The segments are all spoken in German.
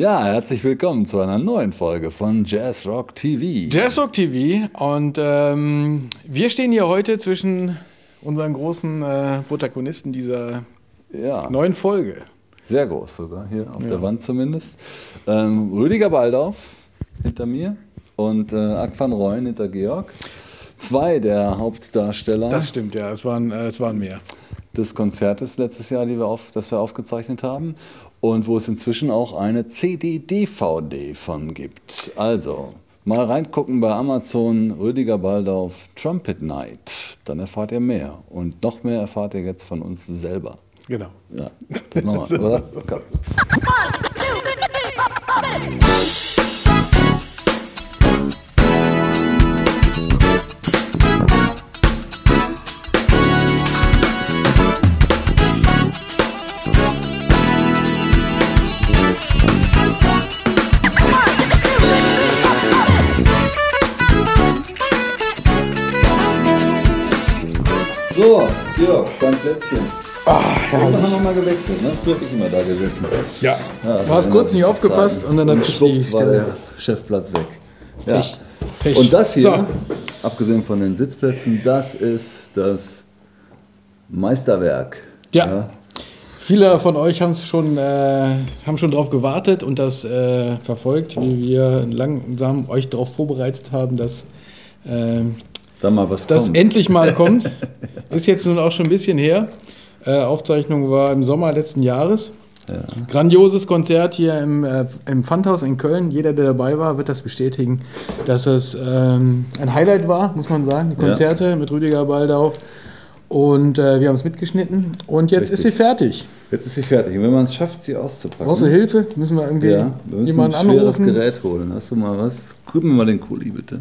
Ja, herzlich willkommen zu einer neuen Folge von Jazz Rock TV. Jazz Rock TV und ähm, wir stehen hier heute zwischen unseren großen äh, Protagonisten dieser Ja, neuen Folge. sehr groß sogar, hier auf der Wand zumindest. Ähm, Rüdiger Baldauf hinter mir und äh, Ak van Rooyen hinter Georg. Zwei der Hauptdarsteller Das stimmt, ja, es waren, äh, es waren mehr. Des Konzertes letztes Jahr, die wir auf, das wir aufgezeichnet haben. Und wo es inzwischen auch eine CD-DVD von gibt. Also, mal reingucken bei Amazon, Rüdiger Baldauf, Trumpet Night. Dann erfahrt ihr mehr. Und noch mehr erfahrt ihr jetzt von uns selber. Genau. Ja, das machen wir, oder? Komm. Plätzchen. Ah, Irgendwann haben wir mal gewechselt, ne? Früher habe ich immer da gesessen. Ja. Ja, du hast kurz nicht ich aufgepasst sagen. und dann hat ich schwupps war der Chefplatz weg. Ja. Pech. Pech. Und das hier, So. abgesehen von den Sitzplätzen, das ist das Meisterwerk. Ja. Viele von euch haben's schon, äh, haben schon darauf gewartet und das äh, verfolgt, wie wir langsam euch darauf vorbereitet haben, dass äh, Da mal was das kommt. endlich mal kommt. Ist jetzt nun auch schon ein bisschen her. Äh, Aufzeichnung war im Sommer letzten Jahres. Grandioses Konzert hier im, äh, im Pfandhaus in Köln. Jeder, der dabei war, wird das bestätigen, dass es ähm, ein Highlight war, muss man sagen. Die Ja. Konzerte mit Rüdiger Baldauf. Und äh, wir haben es mitgeschnitten. Und jetzt ist sie Richtig. fertig. Jetzt ist sie fertig. Und wenn man es schafft, sie auszupacken. Brauchst du Hilfe? Müssen wir irgendwie Ja, wir müssen jemanden ein schweres anrufen? Gerät holen. Hast du mal was? Gib mir mal den Kuli, bitte.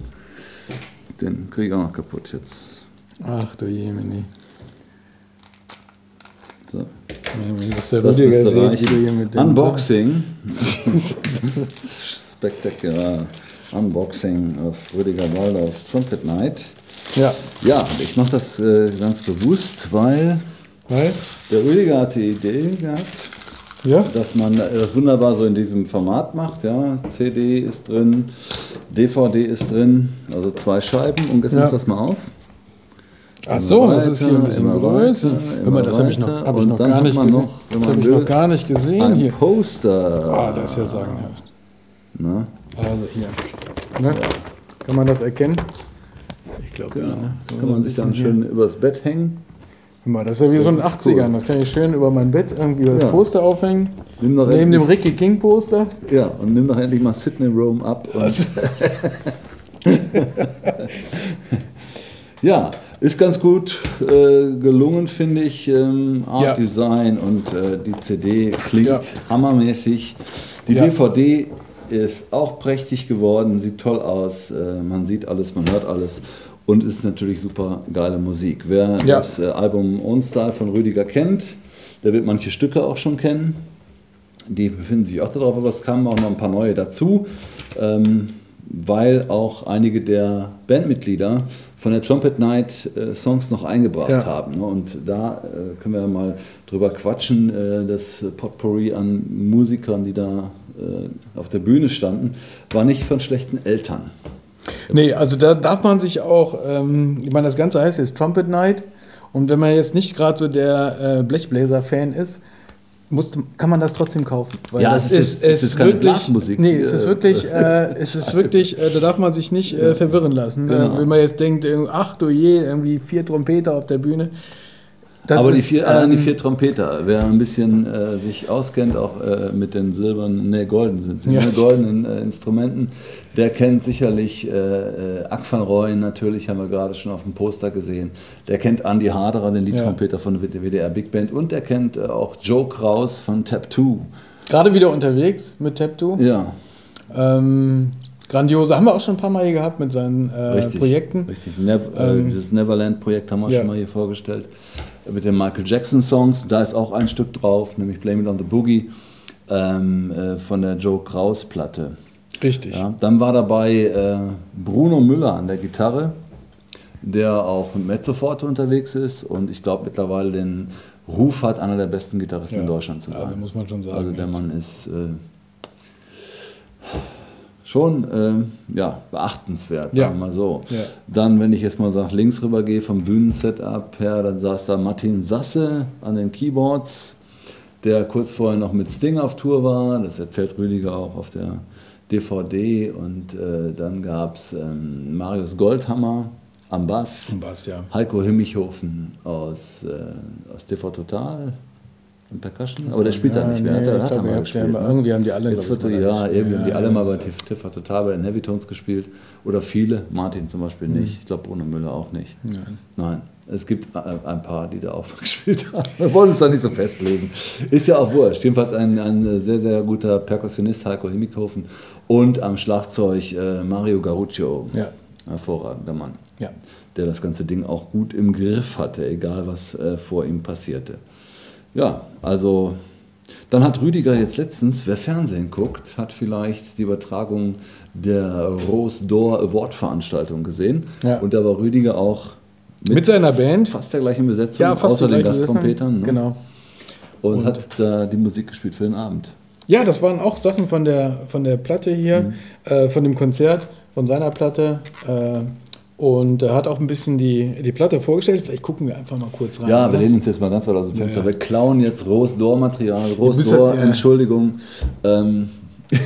Den kriege ich auch noch kaputt jetzt. Ach du Jemini. So. Dass der Das müsste reichen. Unboxing. Spektakulär. Unboxing of Rüdiger Waldorfs Trumpet Night. Ja, Ja, ich mache das äh, ganz bewusst, weil weil? der Rüdiger hat die Idee gehabt, Ja? dass man das wunderbar so in diesem Format macht. Ja, CD ist drin, DVD ist drin, also zwei Scheiben. Und jetzt Ja. mach das mal auf. Ach so, das ist hier ein weiter, bisschen immer größer. weiter, immer das habe ich noch, weiter. hab ich noch gar nicht gesehen. noch, das habe ich will, noch gar nicht gesehen Ein hier. Poster. Ah, das ist ja sagenhaft. Ne? Also hier. Ne? Kann man das erkennen? Ich glaube, Genau. ja. Ne? Das kann man sich dann schön übers Bett hängen. Mal, das ist ja wie so ein Das ist 80ern. cool. Das kann ich schön über mein Bett irgendwie das Ja. Poster aufhängen. Nimm doch Neben dem endlich- Ricky King Poster. Ja, und nimm doch endlich mal Sydney Rome ab. Ja, ist ganz gut äh, gelungen, finde ich. Ähm, Art Ja. Design und äh, die CD klingt Ja. hammermäßig. Die. DVD ist auch prächtig geworden, sieht toll aus. Äh, man sieht alles, man hört alles. Und ist natürlich super geile Musik. Wer Ja. das äh, Album Own Style von Rüdiger kennt, der wird manche Stücke auch schon kennen. Die befinden sich auch darauf, aber es kamen auch noch ein paar neue dazu, ähm, weil auch einige der Bandmitglieder von der Trumpet Night äh, Songs noch eingebracht Ja. haben. Ne? Und da äh, können wir mal drüber quatschen. Äh, das Potpourri an Musikern, die da äh, auf der Bühne standen, war nicht von schlechten Eltern. Nee, also da darf man sich auch, ähm, ich meine, das Ganze heißt jetzt Trumpet Night. Und wenn man jetzt nicht gerade so der äh, Blechbläser-Fan ist, muss, kann man das trotzdem kaufen. Weil Ja, das es ist- es ist keine Blasmusik. Nee, es ist Äh, wirklich, äh, es ist wirklich äh, da darf man sich nicht äh, verwirren lassen. Genau. Äh, wenn man jetzt denkt, äh, ach du je, irgendwie vier Trompeter auf der Bühne. Das Aber die vier, allein die ähm, vier Trompeter, wer ein bisschen äh, sich auskennt, auch äh, mit den silbernen, ne, golden sind sie, Ja. ne, goldenen äh, Instrumenten, der kennt sicherlich äh, äh, Ak van Rooyen, natürlich haben wir gerade schon auf dem Poster gesehen. Der kennt Andy Harderer, den Liedtrompeter von der WDR Big Band und der kennt äh, auch Joe Kraus von Tap 2. Gerade wieder unterwegs mit Tapto. Ja, Ähm, grandiose, haben wir auch schon ein paar Mal hier gehabt mit seinen äh, richtig. Projekten. Richtig. Nev Ähm, äh, das Neverland-Projekt haben wir ja. schon mal hier vorgestellt. Mit den Michael Jackson-Songs, da ist auch ein Stück drauf, nämlich Blame It on the Boogie ähm, äh, von der Joe Kraus-Platte. Richtig. Ja, dann war dabei äh, Bruno Müller an der Gitarre, der auch mit Mezzoforte unterwegs ist und ich glaube mittlerweile den Ruf hat, einer der besten Gitarristen Ja. in Deutschland zu sein. Also muss man schon sagen, Also der jetzt. Mann ist äh, schon ähm, ja, beachtenswert, sagen wir Ja. mal so. Ja. Dann, wenn ich jetzt mal nach links rüber gehe vom Bühnensetup her, dann saß da Martin Sasse an den Keyboards, der kurz vorher noch mit Sting auf Tour war. Das erzählt Rüdiger auch auf der DVD. Und äh, dann gab es ähm, Marius Goldhammer am Bass. Was, ja. Heiko Himmichhofen aus, äh, aus TV Total und Percussion. Aber der spielt da nicht mehr. nee, hat, er- hat er glaub, mal ihr habt gespielt. ja mal- ne? irgendwie haben die alle, Jetzt wird er, mal ja, irgendwie haben die alle Ja, mal bei TV Total bei den Heavytones gespielt. Oder viele. Martin zum Beispiel Mhm. nicht. Ich glaube, Bruno Müller auch nicht. Nein. Es gibt äh, ein paar, die da auch gespielt haben. Wir wollen uns da nicht so festlegen. Ist ja auch wurscht. Jedenfalls ein, ein sehr, sehr guter Perkussionist, Heiko Himmikhofen. Und am Schlagzeug äh, Mario Garuccio. Ja. Hervorragender Mann Ja. der das ganze Ding auch gut im Griff hatte, egal was äh, vor ihm passierte. Ja, also dann hat Rüdiger jetzt letztens, wer Fernsehen guckt, hat vielleicht die Übertragung der Rose d'Or Award Veranstaltung gesehen. Ja. Und da war Rüdiger auch Mit seiner Band. fast der gleichen Besetzung, Ja, außer den Gasttrompetern. Ne? Genau. Und, Und- hat da die Musik gespielt für den Abend. Ja, das waren auch Sachen von der, von der Platte hier, Mhm. äh, von dem Konzert, von seiner Platte. Äh, und er hat auch ein bisschen die, die Platte vorgestellt. Vielleicht gucken wir einfach mal kurz rein. Ja, wir oder? lehnen uns jetzt mal ganz weit aus dem Fenster Ja. weg, klauen jetzt Rose d'Or Material. Rose müsst das d'Or, ja- Entschuldigung. Ähm,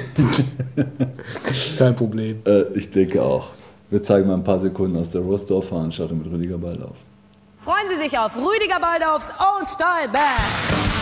Kein Problem. Äh, ich denke auch. Wir zeigen mal ein paar Sekunden aus der Rostdorf-Veranstaltung mit Rüdiger Baldauf. Freuen Sie sich auf Rüdiger Baldaufs Old Style Band.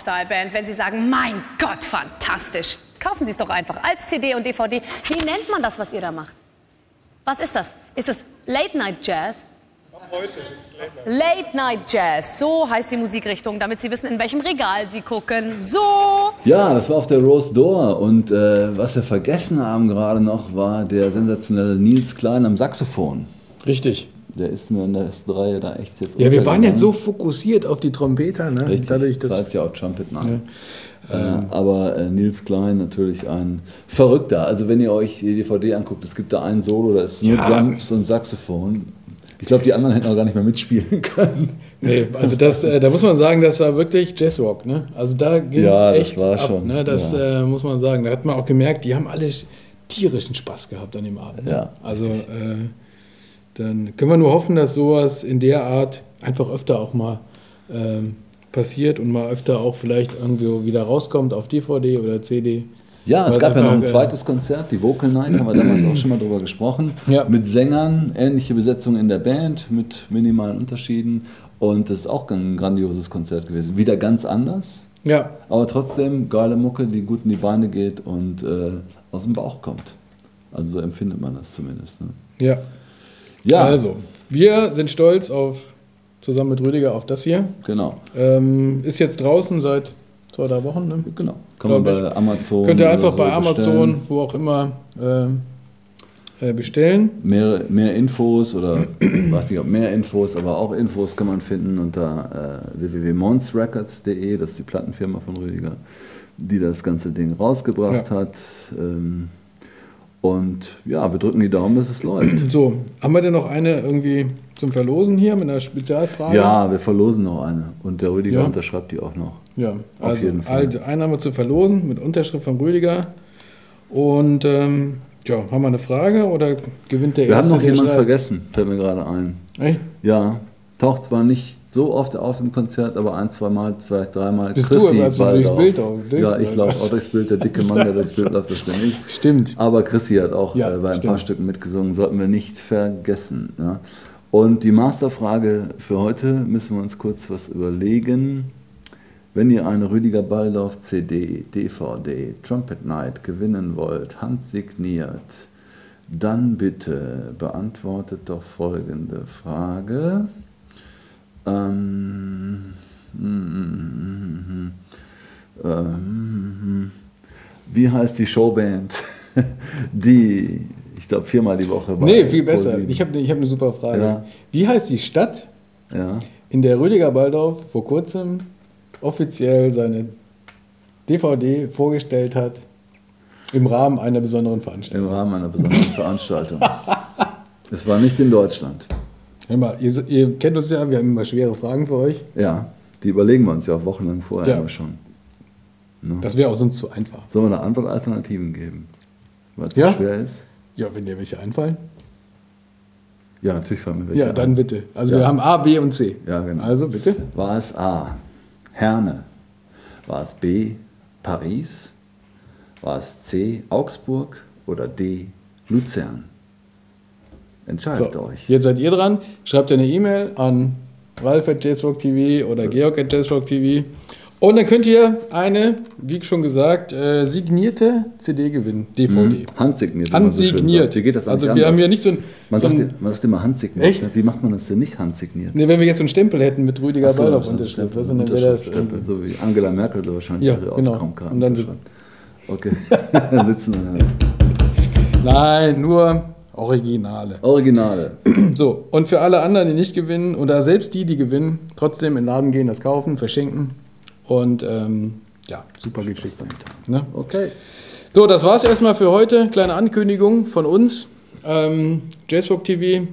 Style Band. Wenn Sie sagen, mein Gott, fantastisch, kaufen Sie es doch einfach als CD und DVD. Wie nennt man das, was ihr da macht? Was ist das? Ist das Late Night Jazz? Heute ist es Late Night Jazz, so heißt die Musikrichtung, damit Sie wissen, in welchem Regal Sie gucken. So. Ja, das war auf der Rose d'Or. Und äh, was wir vergessen haben gerade noch, war der sensationelle Nils Klein am Saxophon. Richtig. Der ist mir in der ersten Reihe da echt jetzt Ja, wir waren jetzt so fokussiert auf die Trompeter, ne? Richtig, Dadurch, das heißt ja auch Trumpet Night. Äh, aber äh, Nils Klein natürlich ein Verrückter. Also wenn ihr euch die DVD anguckt, es gibt da ein Solo, da ist nur Ja. Drums und Saxophon. Ich glaube, die anderen hätten auch gar nicht mehr mitspielen können. Nee, also das, äh, da muss man sagen, das war wirklich Jazzrock, ne? Also da ging es Ja, das echt war ab, schon, ne? Das ja. äh, muss man sagen. Da hat man auch gemerkt, die haben alle tierischen Spaß gehabt an dem Abend. Ne? Ja, Also dann können wir nur hoffen, dass sowas in der Art einfach öfter auch mal ähm, passiert und mal öfter auch vielleicht irgendwo wieder rauskommt auf DVD oder CD. Ja, es gab ja noch ein äh, zweites Konzert, die Vocal Night, haben wir damals auch schon mal drüber gesprochen. Ja. Mit Sängern, ähnliche Besetzung in der Band, mit minimalen Unterschieden. Und das ist auch ein grandioses Konzert gewesen. Wieder ganz anders, Ja, aber trotzdem geile Mucke, die gut in die Beine geht und äh, aus dem Bauch kommt. Also so empfindet man das zumindest. Ne? ja. Ja, Also, wir sind stolz auf, zusammen mit Rüdiger auf das hier. genau. Ähm, ist jetzt draußen seit zwei, drei Wochen. Ne? genau. Kann man bei Amazon. Könnt ihr einfach so bei Amazon, bestellen. wo auch immer, ähm, äh, bestellen. Mehr, mehr Infos oder ich weiß nicht, ob mehr Infos, aber auch Infos kann man finden unter äh, www.monsrecords.de, das ist die Plattenfirma von Rüdiger, die das ganze Ding rausgebracht Ja. hat. Ähm, und ja, wir drücken die Daumen, dass es läuft. So, haben wir denn noch eine irgendwie zum Verlosen hier mit einer Spezialfrage? Ja, wir verlosen noch eine und der Rüdiger Ja. unterschreibt die auch noch. Ja, Auf also, jeden Fall. Also einen haben wir zu verlosen mit Unterschrift von Rüdiger. Und ähm, ja, haben wir eine Frage oder gewinnt der Wir haben Erste? noch der jemanden schreibt? vergessen, fällt mir gerade ein. Echt? Ja, taucht zwar nicht so oft auf im Konzert, aber ein, zwei Mal, vielleicht dreimal. Bist du, als du durchs Baldauf. Bild auch Ja, ich laufe also- auch durchs Bild, der dicke Mann, der durchs Bild läuft, das ich. Stimmt. Aber Chrissy hat auch Ja, äh, bei ein stimmt. paar Stücken mitgesungen, sollten wir nicht vergessen. Ja. Und die Masterfrage für heute müssen wir uns kurz was überlegen. Wenn ihr eine Rüdiger Baldauf CD, DVD, Trumpet Night gewinnen wollt, handsigniert, dann bitte beantwortet doch folgende Frage. Ähm, ähm, wie heißt die Showband, die, ich glaube, viermal die Woche bei Nee, viel besser. ProSieben- Ich habe ich hab eine super Frage. Ja. Wie heißt die Stadt, ja, in der Rüdiger Baldorf vor kurzem offiziell seine DVD vorgestellt hat im Rahmen einer besonderen Veranstaltung? im Rahmen einer besonderen Veranstaltung. Es war nicht in Deutschland. Hör mal, ihr, ihr kennt uns ja, wir haben immer schwere Fragen für euch. Ja, die überlegen wir uns ja auch wochenlang vorher Ja. immer schon. Das wäre auch sonst zu einfach. Sollen wir da Antwortalternativen geben? Weil es Ja. so schwer ist? Ja, wenn dir welche einfallen. Ja, natürlich fallen mir welche Ja, dann ein. bitte. Also Ja. wir haben A, B und C. Ja, genau. Also bitte. War es A. Herne? War es B. Paris? War es C. Augsburg? Oder D. Luzern? Entscheidet So, euch. jetzt seid ihr dran. Schreibt eine E-Mail an Ralf at Jazzrock TV oder Georg at Jazzrock TV. Und dann könnt ihr eine, wie schon gesagt, äh, signierte CD gewinnen. DVD. Handsigniert. so schön Handsigniert. sagt. Wie geht das also wir haben ja nicht so ein. Man so sagt, ein man sagt immer handsigniert. Echt? ne? Wie macht man das denn nicht handsigniert? ne, wenn wir jetzt so einen Stempel hätten mit Rüdiger so, Ball auf Unterschrift, Stempel, dann wäre das Unterschrift, Stempel, so wie Angela Merkel so wahrscheinlich Ja, ihre genau. Autogrammkarten Und dann-. Okay, dann sitzen wir da. Nein, nur Originale. Originale. So, und für alle anderen, die nicht gewinnen, oder selbst die, die gewinnen, trotzdem in den Laden gehen, das kaufen, verschenken. Und ähm, ja, super geschickt. Ne? Okay. So, das war's erstmal für heute. Kleine Ankündigung von uns. Ähm, Jazzrock TV,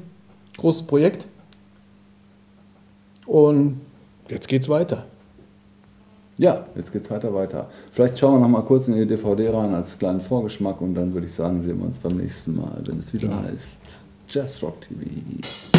großes Projekt. Und jetzt geht's weiter. Ja, jetzt geht's weiter weiter. Vielleicht schauen wir noch mal kurz in die DVD rein als kleinen Vorgeschmack und dann würde ich sagen, sehen wir uns beim nächsten Mal, wenn es wieder heißt Jazz Rock TV.